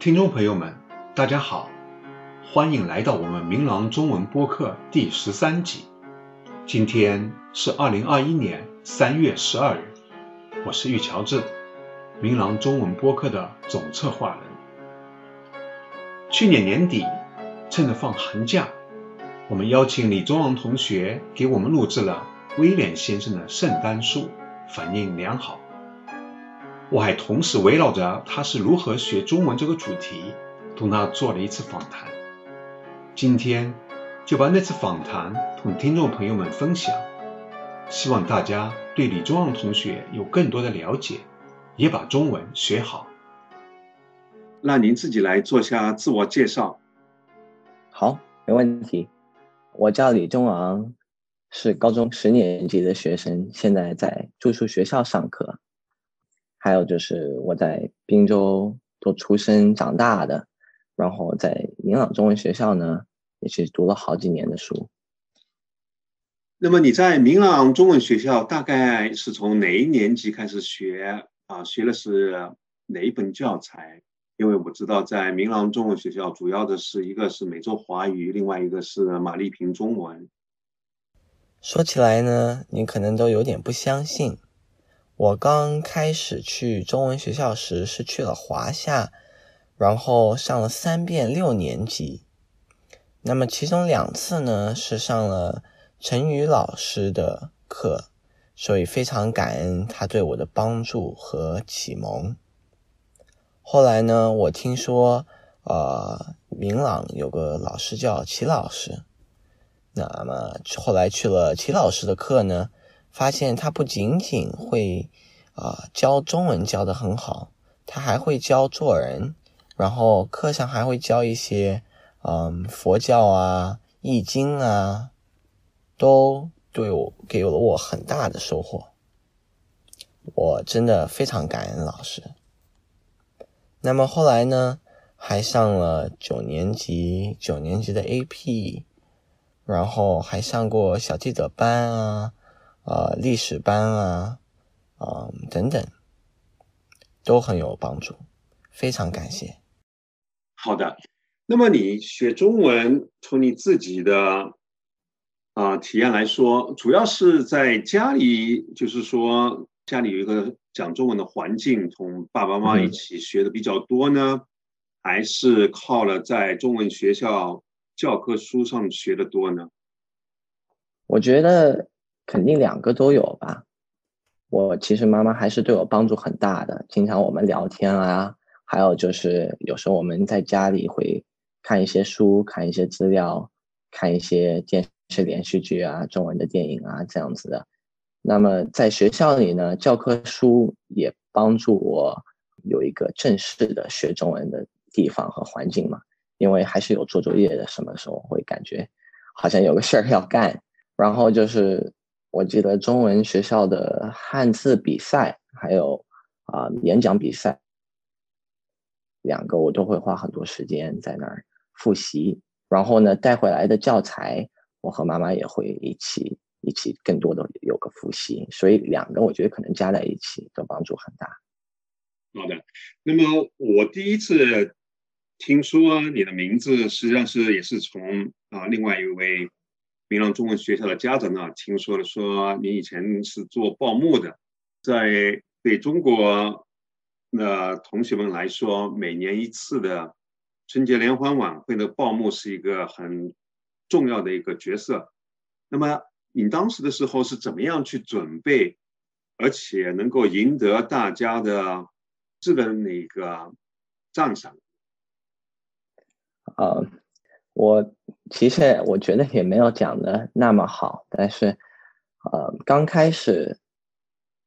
听众朋友们，大家好，欢迎来到我们明朗中文播客第十三集。今天是二零二一年三月十二日，我是玉乔治，明朗中文播客的总策划人。去年年底，趁着放寒假，我们邀请李宗昂同学给我们录制了威廉先生的圣诞树，反应良好。我还同时围绕着他是如何学中文这个主题，同他做了一次访谈。今天就把那次访谈同听众朋友们分享，希望大家对李宗昂同学有更多的了解，也把中文学好。那您自己来做下自我介绍。好，没问题。我叫李宗昂，是高中十年级的学生，现在在住宿学校上课。还有就是我在滨州都出生长大的，然后在明朗中文学校呢，也是读了好几年的书。那么你在明朗中文学校大概是从哪一年级开始学啊？学的是哪一本教材？因为我知道在明朗中文学校主要的是一个是美洲华语，另外一个是马丽萍中文。说起来呢，你可能都有点不相信。我刚开始去中文学校时是去了华夏，然后上了三遍六年级。那么其中两次呢是上了陈宇老师的课，所以非常感恩他对我的帮助和启蒙。后来呢，我听说，呃，明朗有个老师叫齐老师，那么后来去了齐老师的课呢。发现他不仅仅会啊教中文教的很好，他还会教做人，然后课上还会教一些嗯佛教啊、易经啊，都对我给了我很大的收获。我真的非常感恩老师。那么后来呢，还上了九年级九年级的 AP，然后还上过小记者班啊。啊，历史班啊，啊等等，都很有帮助，非常感谢。好的，那么你学中文，从你自己的啊体验来说，主要是在家里，就是说家里有一个讲中文的环境，同爸爸妈妈一起学的比较多呢，还是靠了在中文学校教科书上学的多呢？我觉得。肯定两个都有吧。我其实妈妈还是对我帮助很大的，经常我们聊天啊，还有就是有时候我们在家里会看一些书、看一些资料、看一些电视连续剧啊、中文的电影啊这样子的。那么在学校里呢，教科书也帮助我有一个正式的学中文的地方和环境嘛，因为还是有做作业的，什么时候会感觉好像有个事儿要干，然后就是。我记得中文学校的汉字比赛，还有啊演讲比赛，两个我都会花很多时间在那儿复习。然后呢，带回来的教材，我和妈妈也会一起一起更多的有个复习。所以两个我觉得可能加在一起都帮助很大。好的，那么我第一次听说你的名字，实际上是也是从啊另外一位。明朗中文学校的家长呢，听说了，说你以前是做报幕的，在对中国的同学们来说，每年一次的春节联欢晚会的报幕是一个很重要的一个角色。那么你当时的时候是怎么样去准备，而且能够赢得大家的这个那个赞赏？啊。我其实我觉得也没有讲的那么好，但是，呃，刚开始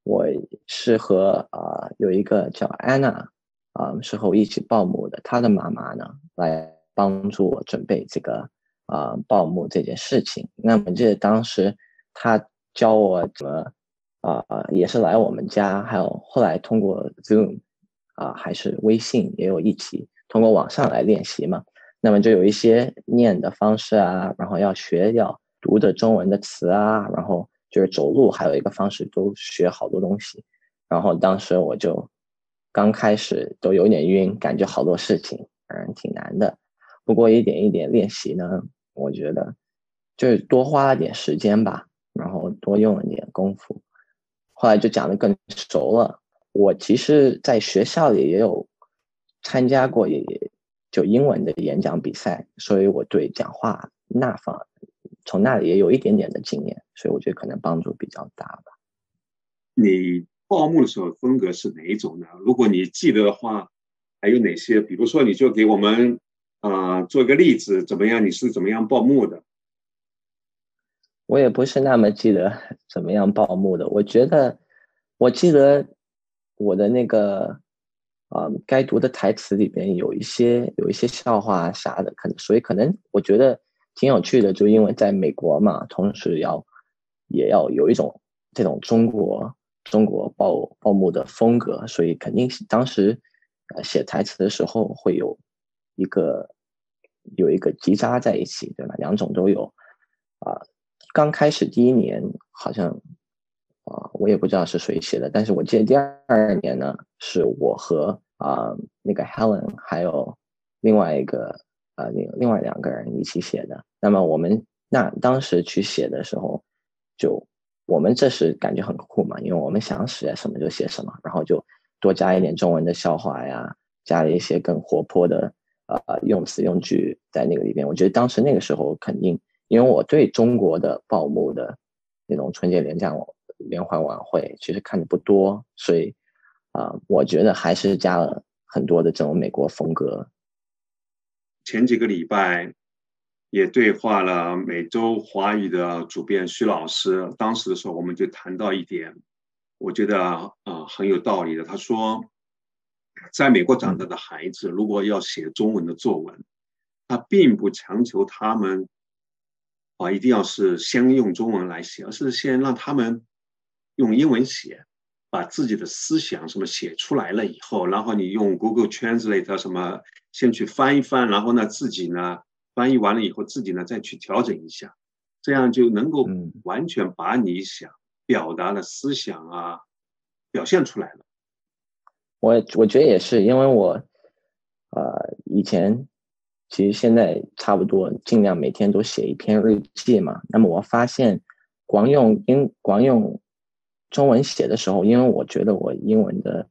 我是和啊有一个叫安娜啊是和我一起报幕的，她的妈妈呢来帮助我准备这个啊报幕这件事情。那么这当时她教我怎么啊也是来我们家，还有后来通过 Zoom 啊还是微信也有一起通过网上来练习嘛。那么就有一些念的方式啊，然后要学要读的中文的词啊，然后就是走路还有一个方式，都学好多东西。然后当时我就刚开始都有点晕，感觉好多事情，嗯，挺难的。不过一点一点练习呢，我觉得就是多花了点时间吧，然后多用了点功夫，后来就讲的更熟了。我其实在学校里也有参加过，也就英文的演讲比赛，所以我对讲话那方从那里也有一点点的经验，所以我觉得可能帮助比较大吧。你报幕的时候风格是哪一种呢？如果你记得的话，还有哪些？比如说，你就给我们啊做一个例子，怎么样？你是怎么样报幕的？我也不是那么记得怎么样报幕的。我觉得，我记得我的那个啊，该读的台词里边有一些有一些笑话啥的，可能所以可能我觉得挺有趣的，就因为在美国嘛，同时要也要有一种这种中国。中国报报幕的风格，所以肯定是当时呃写台词的时候会有一个有一个集扎在一起，对吧？两种都有啊。刚开始第一年好像啊，我也不知道是谁写的，但是我记得第二年呢，是我和啊那个 Helen 还有另外一个啊另另外两个人一起写的。那么我们那当时去写的时候就。我们这时感觉很酷嘛，因为我们想写什么就写什么，然后就多加一点中文的笑话呀，加了一些更活泼的呃用词用句在那个里边。我觉得当时那个时候肯定，因为我对中国的报幕的那种春节联欢联欢晚会其实看的不多，所以啊，我觉得还是加了很多的这种美国风格。前几个礼拜。也对话了美洲华语的主编徐老师。当时的时候，我们就谈到一点，我觉得啊很有道理的。他说，在美国长大的孩子，如果要写中文的作文，他并不强求他们啊一定要是先用中文来写，而是先让他们用英文写，把自己的思想什么写出来了以后，然后你用 Google Translate 什么先去翻一翻，然后呢自己呢。翻译完了以后，自己呢再去调整一下，这样就能够完全把你想表达的思想啊表现出来了。我我觉得也是，因为我呃以前其实现在差不多尽量每天都写一篇日记嘛。那么我发现光用英光用中文写的时候，因为我觉得我英文的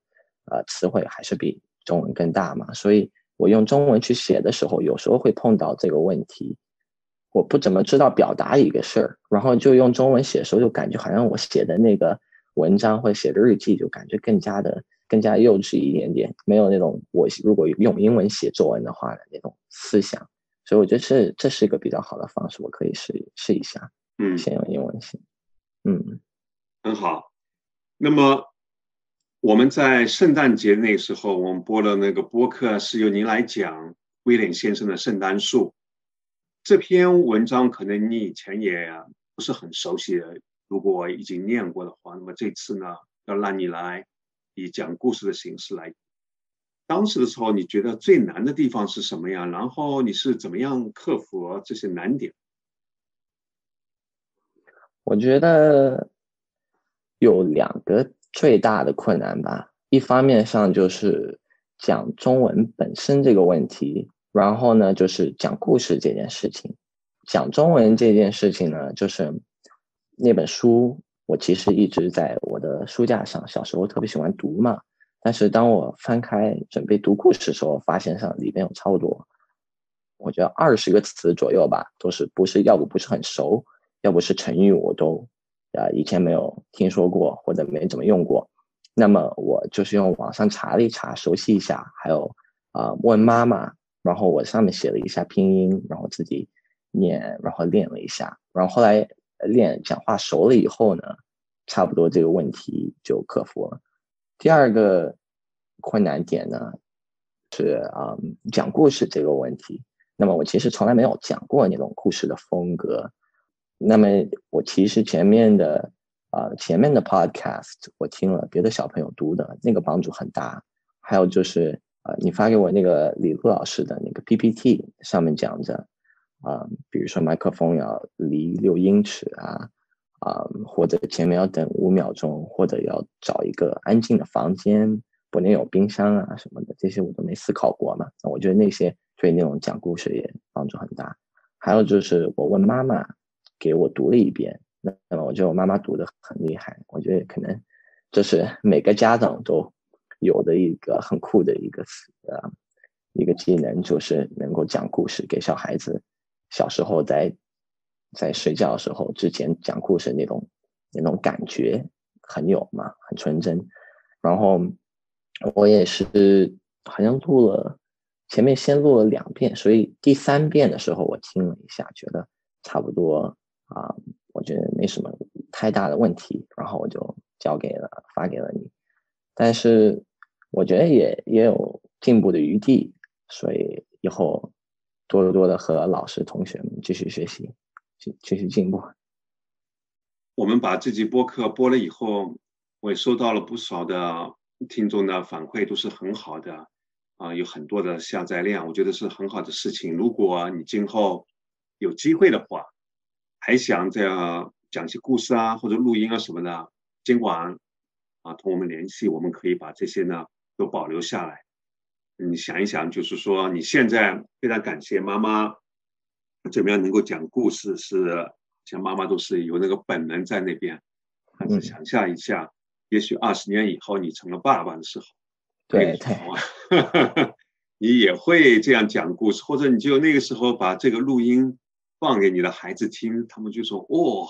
呃词汇还是比中文更大嘛，所以。我用中文去写的时候，有时候会碰到这个问题，我不怎么知道表达一个事儿，然后就用中文写的时候，就感觉好像我写的那个文章或者写的日记，就感觉更加的更加幼稚一点点，没有那种我如果用英文写作文的话的那种思想，所以我觉得是这是一个比较好的方式，我可以试试一下，嗯，先用英文写，嗯，很好，那么。我们在圣诞节那时候，我们播的那个播客是由您来讲威廉先生的《圣诞树》这篇文章，可能你以前也不是很熟悉。如果已经念过的话，那么这次呢，要让你来以讲故事的形式来。当时的时候，你觉得最难的地方是什么呀？然后你是怎么样克服这些难点？我觉得有两个。最大的困难吧，一方面上就是讲中文本身这个问题，然后呢就是讲故事这件事情。讲中文这件事情呢，就是那本书，我其实一直在我的书架上，小时候特别喜欢读嘛。但是当我翻开准备读故事的时候，发现上里面有超多，我觉得二十个词左右吧，都是不是要不不是很熟，要不是成语我都。啊，以前没有听说过或者没怎么用过，那么我就是用网上查了一查，熟悉一下，还有啊问妈妈，然后我上面写了一下拼音，然后自己念，然后练了一下，然后后来练讲话熟了以后呢，差不多这个问题就克服了。第二个困难点呢是啊讲故事这个问题，那么我其实从来没有讲过那种故事的风格。那么我其实前面的啊前面的 podcast 我听了别的小朋友读的那个帮助很大，还有就是啊你发给我那个李璐老师的那个 PPT 上面讲着啊比如说麦克风要离六英尺啊啊或者前面要等五秒钟或者要找一个安静的房间不能有冰箱啊什么的，这些我都没思考过嘛。我觉得那些对那种讲故事也帮助很大。还有就是我问妈妈给我读了一遍，那那么我觉得我妈妈读的很厉害。我觉得可能这是每个家长都有的一个很酷的一个词啊，一个技能，就是能够讲故事给小孩子。小时候在在睡觉的时候之前讲故事那种那种感觉很有嘛，很纯真。然后我也是好像录了前面先录了两遍，所以第三遍的时候我听了一下，觉得差不多啊，我觉得没什么太大的问题，然后我就交给了发给了你。但是我觉得也也有进步的余地，所以以后。多多的和老师、同学们继续学习，继继续进步。我们把这集播客播了以后，我也收到了不少的听众的反馈，都是很好的啊，有很多的下载量，我觉得是很好的事情。如果你今后有机会的话，还想这样讲些故事啊，或者录音啊什么的，尽管啊同我们联系，我们可以把这些呢都保留下来。你想一想，就是说你现在非常感谢妈妈，怎么样能够讲故事？是像妈妈都是有那个本能在那边。但是想象一下，也许二十年以后你成了爸爸的时候，对对，你也会这样讲故事，或者你就那个时候把这个录音放给你的孩子听，他们就说：“哇，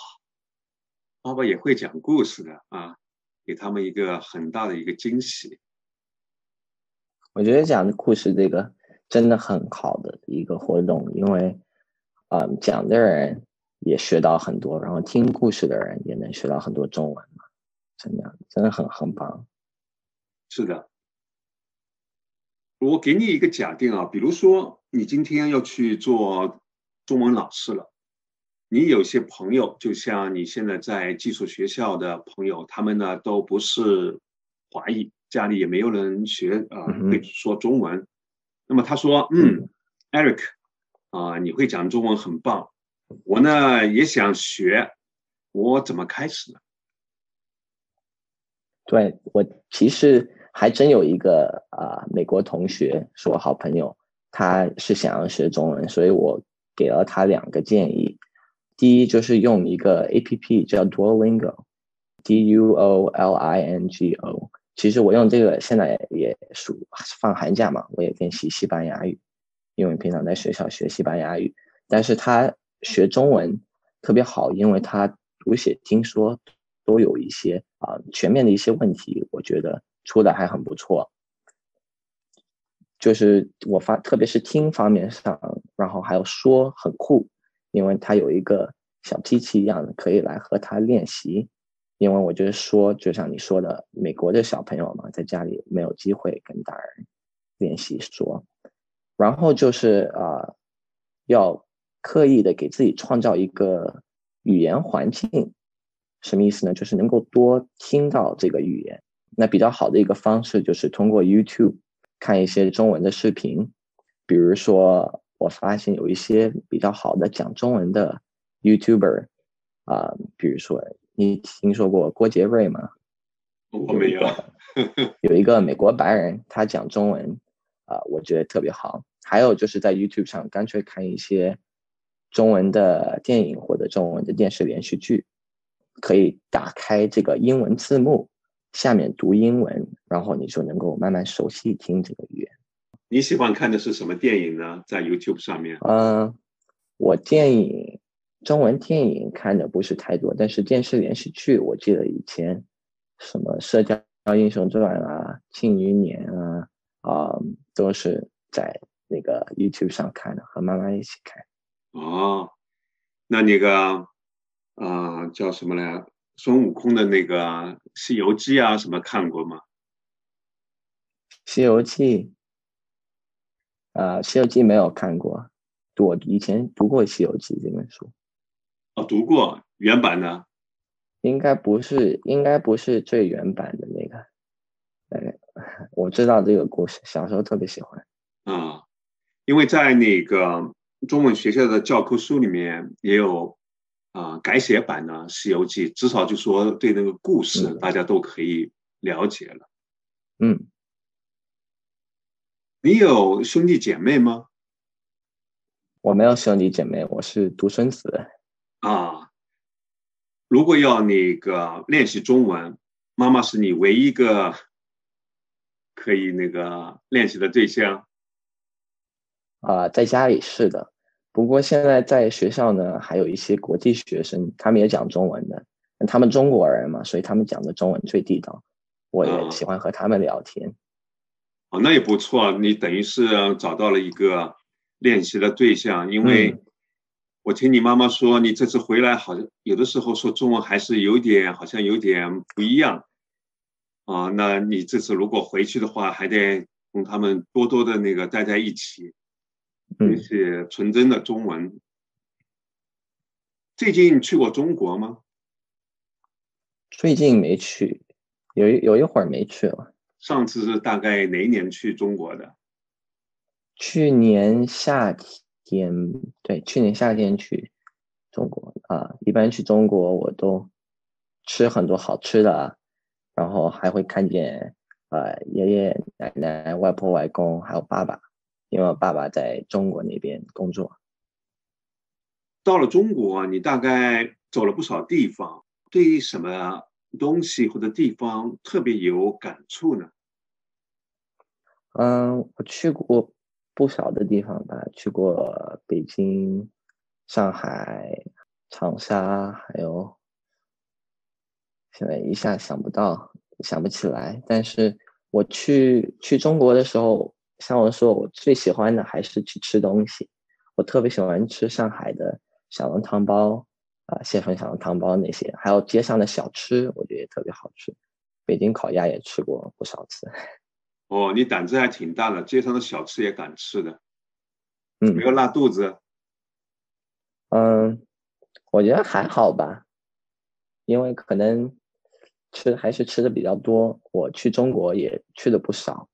爸爸也会讲故事的啊！”给他们一个很大的一个惊喜。我觉得讲的故事这个真的很好的一个活动，因为，嗯，讲的人也学到很多，然后听故事的人也能学到很多中文嘛，真的真的很很棒。是的，我给你一个假定啊，比如说你今天要去做中文老师了，你有些朋友，就像你现在在寄宿学校的朋友，他们呢都不是华裔。家里也没有人学啊，会说中文。那么他说：“嗯，Eric，啊，你会讲中文很棒。我呢也想学，我怎么开始呢？”对我其实还真有一个啊美国同学是我好朋友，他是想要学中文，所以我给了他两个建议。第一就是用一个 A P P 叫 Duolingo，D U O L I N G O。其实我用这个现在也属放寒假嘛，我也练习西班牙语，因为平常在学校学西班牙语。但是他学中文特别好，因为他读写听说都有一些啊全面的一些问题，我觉得出的还很不错。就是我发，特别是听方面上，然后还有说很酷，因为他有一个小机器一样的可以来和他练习。因为我觉得说，就像你说的，美国的小朋友嘛，在家里没有机会跟大人练习说，然后就是啊，要刻意的给自己创造一个语言环境，什么意思呢？就是能够多听到这个语言。那比较好的一个方式就是通过 YouTube 看一些中文的视频，比如说我发现有一些比较好的讲中文的 YouTuber 啊，比如说。你听说过郭杰瑞吗？我没有。有一个美国白人，他讲中文，啊，我觉得特别好。还有就是在 YouTube 上，干脆看一些中文的电影或者中文的电视连续剧，可以打开这个英文字幕，下面读英文，然后你就能够慢慢熟悉听这个语言。你喜欢看的是什么电影呢？在 YouTube 上面？嗯，我电影。中文电影看的不是太多，但是电视连续剧，我记得以前什么《射雕英雄传》啊，《庆余年》啊，啊，都是在那个 YouTube 上看的，和妈妈一起看。哦，那那个，啊，叫什么来？孙悟空的那个《西游记》啊，什么看过吗？《西游记》啊，《西游记》没有看过，我以前读过《西游记》这本书。哦，读过原版的，应该不是，应该不是最原版的那个。哎，我知道这个故事，小时候特别喜欢。啊，因为在那个中文学校的教科书里面也有啊改写版的《西游记》，至少就说对那个故事大家都可以了解了。嗯，你有兄弟姐妹吗？我没有兄弟姐妹，我是独生子。啊，如果要那个练习中文，妈妈是你唯一一个可以那个练习的对象。啊，在家里是的，不过现在在学校呢，还有一些国际学生，他们也讲中文的，他们中国人嘛，所以他们讲的中文最地道，我也喜欢和他们聊天。哦，那也不错，你等于是找到了一个练习的对象。因为我听你妈妈说，你这次回来好像有的时候说中文还是有点，好像有点不一样。啊，那你这次如果回去的话，还得跟他们多多的那个待在一起，学习纯真的中文。最近去过中国吗？最近没去，有有一会儿没去了。上次是大概哪一年去中国的？去年夏天，对，去年夏天去中国啊。一般去中国，我都吃很多好吃的，然后还会看见呃爷爷奶奶、外婆外公，还有爸爸，因为我爸爸在中国那边工作。到了中国，你大概走了不少地方，对于什么？东西或者地方特别有感触呢？嗯，我去过不少的地方吧，去过北京、上海、长沙，还有现在一下想不到、想不起来。但是我去去中国的时候，像我说，我最喜欢的还是去吃东西。我特别喜欢吃上海的小笼汤包。啊，蟹粉小笼汤包那些，还有街上的小吃，我觉得也特别好吃。北京烤鸭也吃过不少次。哦，你胆子还挺大的，街上的小吃也敢吃的。嗯，没有拉肚子。嗯，我觉得还好吧，因为可能吃还是吃的比较多。我去中国也去的不少，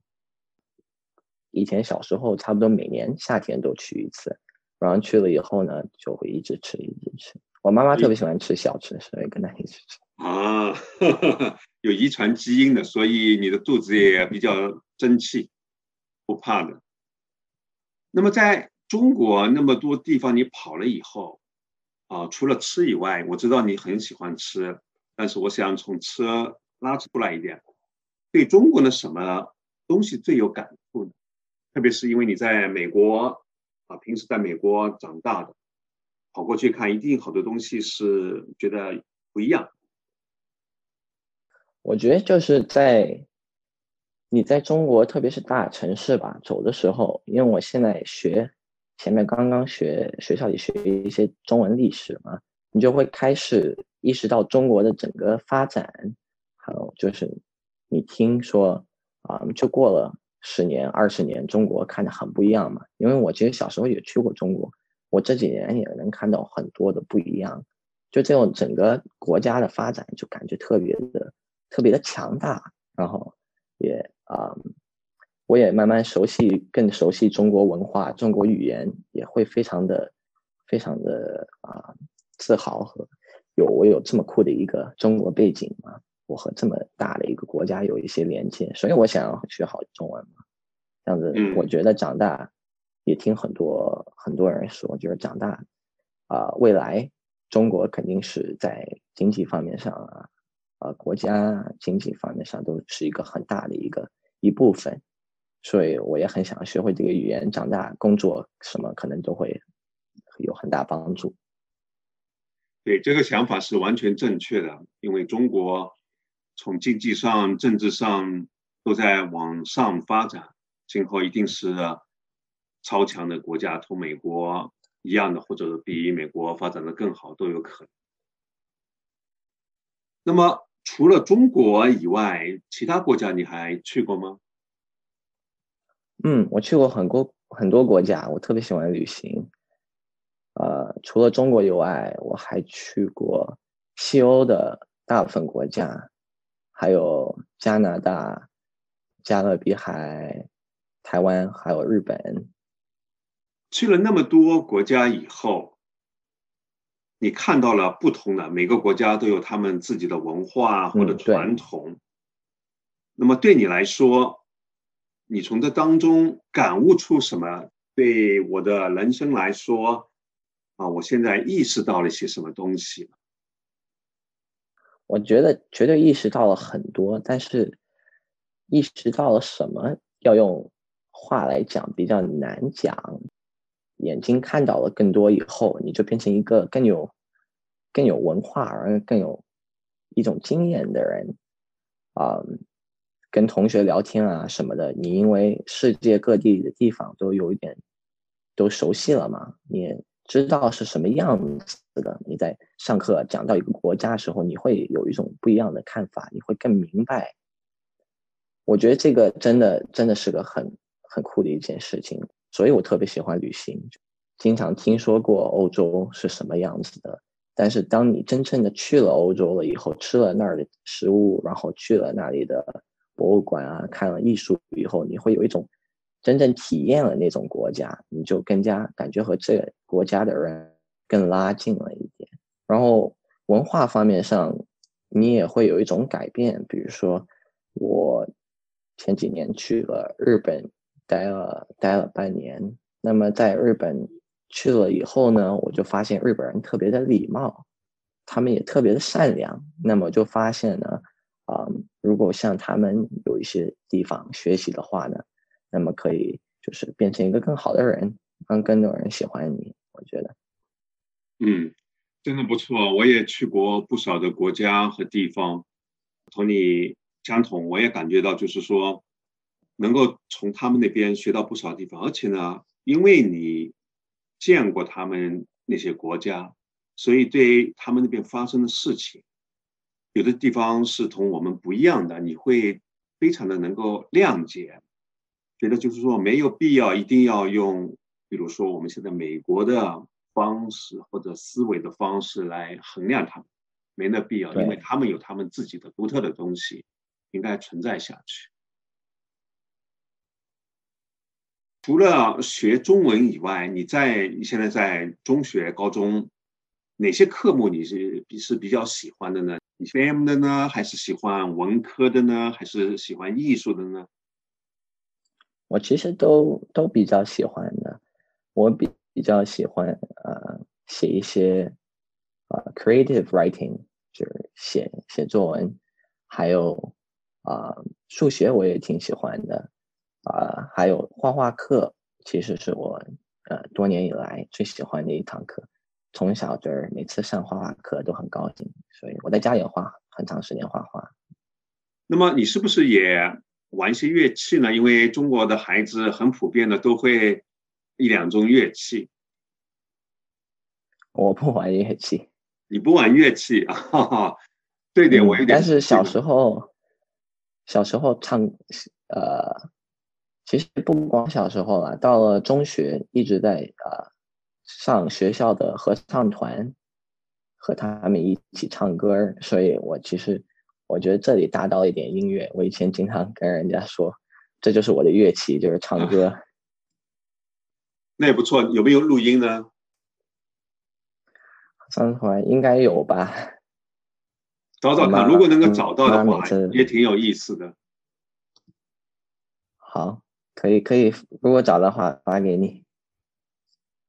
以前小时候差不多每年夏天都去一次，然后去了以后呢，就会一直吃，一直吃。我妈妈特别喜欢吃小吃，所以跟她一起吃。啊，有遗传基因的，所以你的肚子也比较争气，不怕的。那么在中国那么多地方你跑了以后，啊，除了吃以外，我知道你很喜欢吃，但是我想从吃拉出来一点，对中国的什么东西最有感？特别是因为你在美国啊，平时在美国长大的。跑过去看，一定好多东西是觉得不一样。我觉得就是在你在中国，特别是大城市吧，走的时候，因为我现在学前面刚刚学学校里学一些中文历史嘛，你就会开始意识到中国的整个发展。还有就是你听说啊，就过了十年、二十年，中国看着很不一样嘛。因为我其实小时候也去过中国。我这几年也能看到很多的不一样，就这种整个国家的发展就感觉特别的特别的强大，然后也啊，我也慢慢熟悉更熟悉中国文化、中国语言，也会非常的非常的啊自豪和有我有这么酷的一个中国背景嘛，我和这么大的一个国家有一些连接，所以我想要学好中文嘛，这样子我觉得长大。也听很多很多人说，就是长大，啊，未来中国肯定是在经济方面上啊，啊，国家经济方面上都是一个很大的一个一部分，所以我也很想学会这个语言，长大工作什么可能都会有很大帮助。对，这个想法是完全正确的，因为中国从经济上、政治上都在往上发展，今后一定是。超强的国家，同美国一样的，或者比美国发展的更好都有可能。那么，除了中国以外，其他国家你还去过吗？嗯，我去过很多很多国家，我特别喜欢旅行。呃，除了中国以外，我还去过西欧的大部分国家，还有加拿大、加勒比海、台湾，还有日本。去了那么多国家以后，你看到了不同的每个国家都有他们自己的文化或者传统。那么对你来说，你从这当中感悟出什么？对我的人生来说，啊，我现在意识到了一些什么东西？我觉得绝对意识到了很多，但是意识到了什么，要用话来讲比较难讲。眼睛看到了更多以后，你就变成一个更有、更有文化而更有一种经验的人啊。跟同学聊天啊什么的，你因为世界各地的地方都有一点都熟悉了嘛，你知道是什么样子的。你在上课讲到一个国家的时候，你会有一种不一样的看法，你会更明白。我觉得这个真的真的是个很很酷的一件事情。所以我特别喜欢旅行，经常听说过欧洲是什么样子的，但是当你真正的去了欧洲了以后，吃了那儿的食物，然后去了那里的博物馆啊，看了艺术以后，你会有一种真正体验了那种国家，你就更加感觉和这个国家的人更拉近了一点。然后文化方面上，你也会有一种改变，比如说我前几年去了日本。待了待了半年，那么在日本去了以后呢，我就发现日本人特别的礼貌，他们也特别的善良。那么就发现呢，啊，如果向他们有一些地方学习的话呢，那么可以就是变成一个更好的人，让更多人喜欢你。我觉得，嗯，真的不错。我也去过不少的国家和地方，同你相同，我也感觉到就是说。能够从他们那边学到不少地方，而且呢，因为你见过他们那些国家，所以对他们那边发生的事情，有的地方是同我们不一样的，你会非常的能够谅解，觉得就是说没有必要一定要用，比如说我们现在美国的方式或者思维的方式来衡量他们，没那必要，因为他们有他们自己的独特的东西，应该存在下去。除了学中文以外，你在你现在在中学、高中，哪些科目你是是比较喜欢的呢？你 M 的呢，还是喜欢文科的呢，还是喜欢艺术的呢？我其实都都比较喜欢的。我比比较喜欢呃写一些呃 creative writing，就是写写作文，还有啊数学我也挺喜欢的。啊，还有画画课，其实是我呃多年以来最喜欢的一堂课。从小就是每次上画画课都很高兴，所以我在家也画很长时间画画。那么你是不是也玩一些乐器呢？因为中国的孩子很普遍的都会一两种乐器。我不玩乐器。你不玩乐器啊？这点我有点。但是小时候，小时候唱呃。其实不光小时候了，到了中学一直在呃上学校的合唱团，和他们一起唱歌，所以我其实我觉得这里达到一点音乐。我以前经常跟人家说，这就是我的乐器，就是唱歌。那也不错，有没有录音呢？唱团应该有吧？找找看，如果能够找到的话，也挺有意思的。好。可以可以，如果找的话发给你。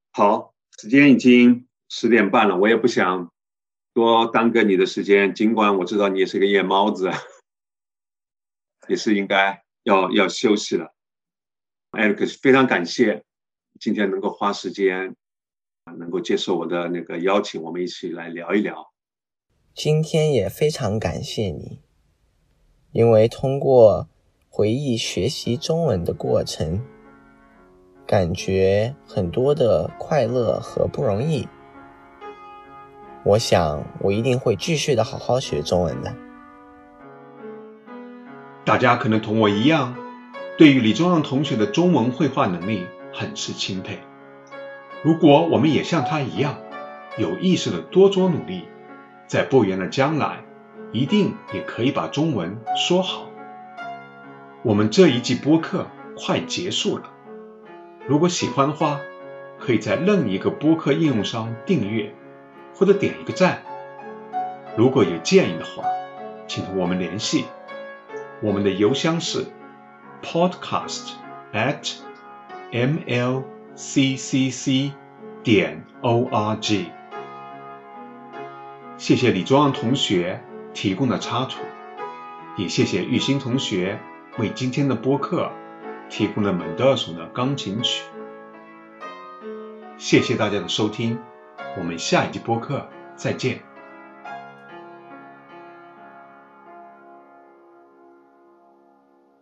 好，时间已经十点半了，我也不想多耽搁你的时间。尽管我知道你也是个夜猫子，也是应该要要休息了。艾瑞克，非常感谢今天能够花时间，能够接受我的那个邀请，我们一起来聊一聊。今天也非常感谢你，因为通过。回忆学习中文的过程，感觉很多的快乐和不容易。我想，我一定会继续的好好学中文的。大家可能同我一样，对于李宗让同学的中文绘画能力很是钦佩。如果我们也像他一样，有意识的多做努力，在不远的将来，一定也可以把中文说好。我们这一季播客快结束了，如果喜欢的话，可以在任一个播客应用上订阅，或者点一个赞。如果有建议的话，请同我们联系，我们的邮箱是 podcast at mlccc 点 org。谢谢李庄同学提供的插图，也谢谢玉兴同学为今天的播客提供了门德尔松的钢琴曲。谢谢大家的收听，我们下一集播客再见。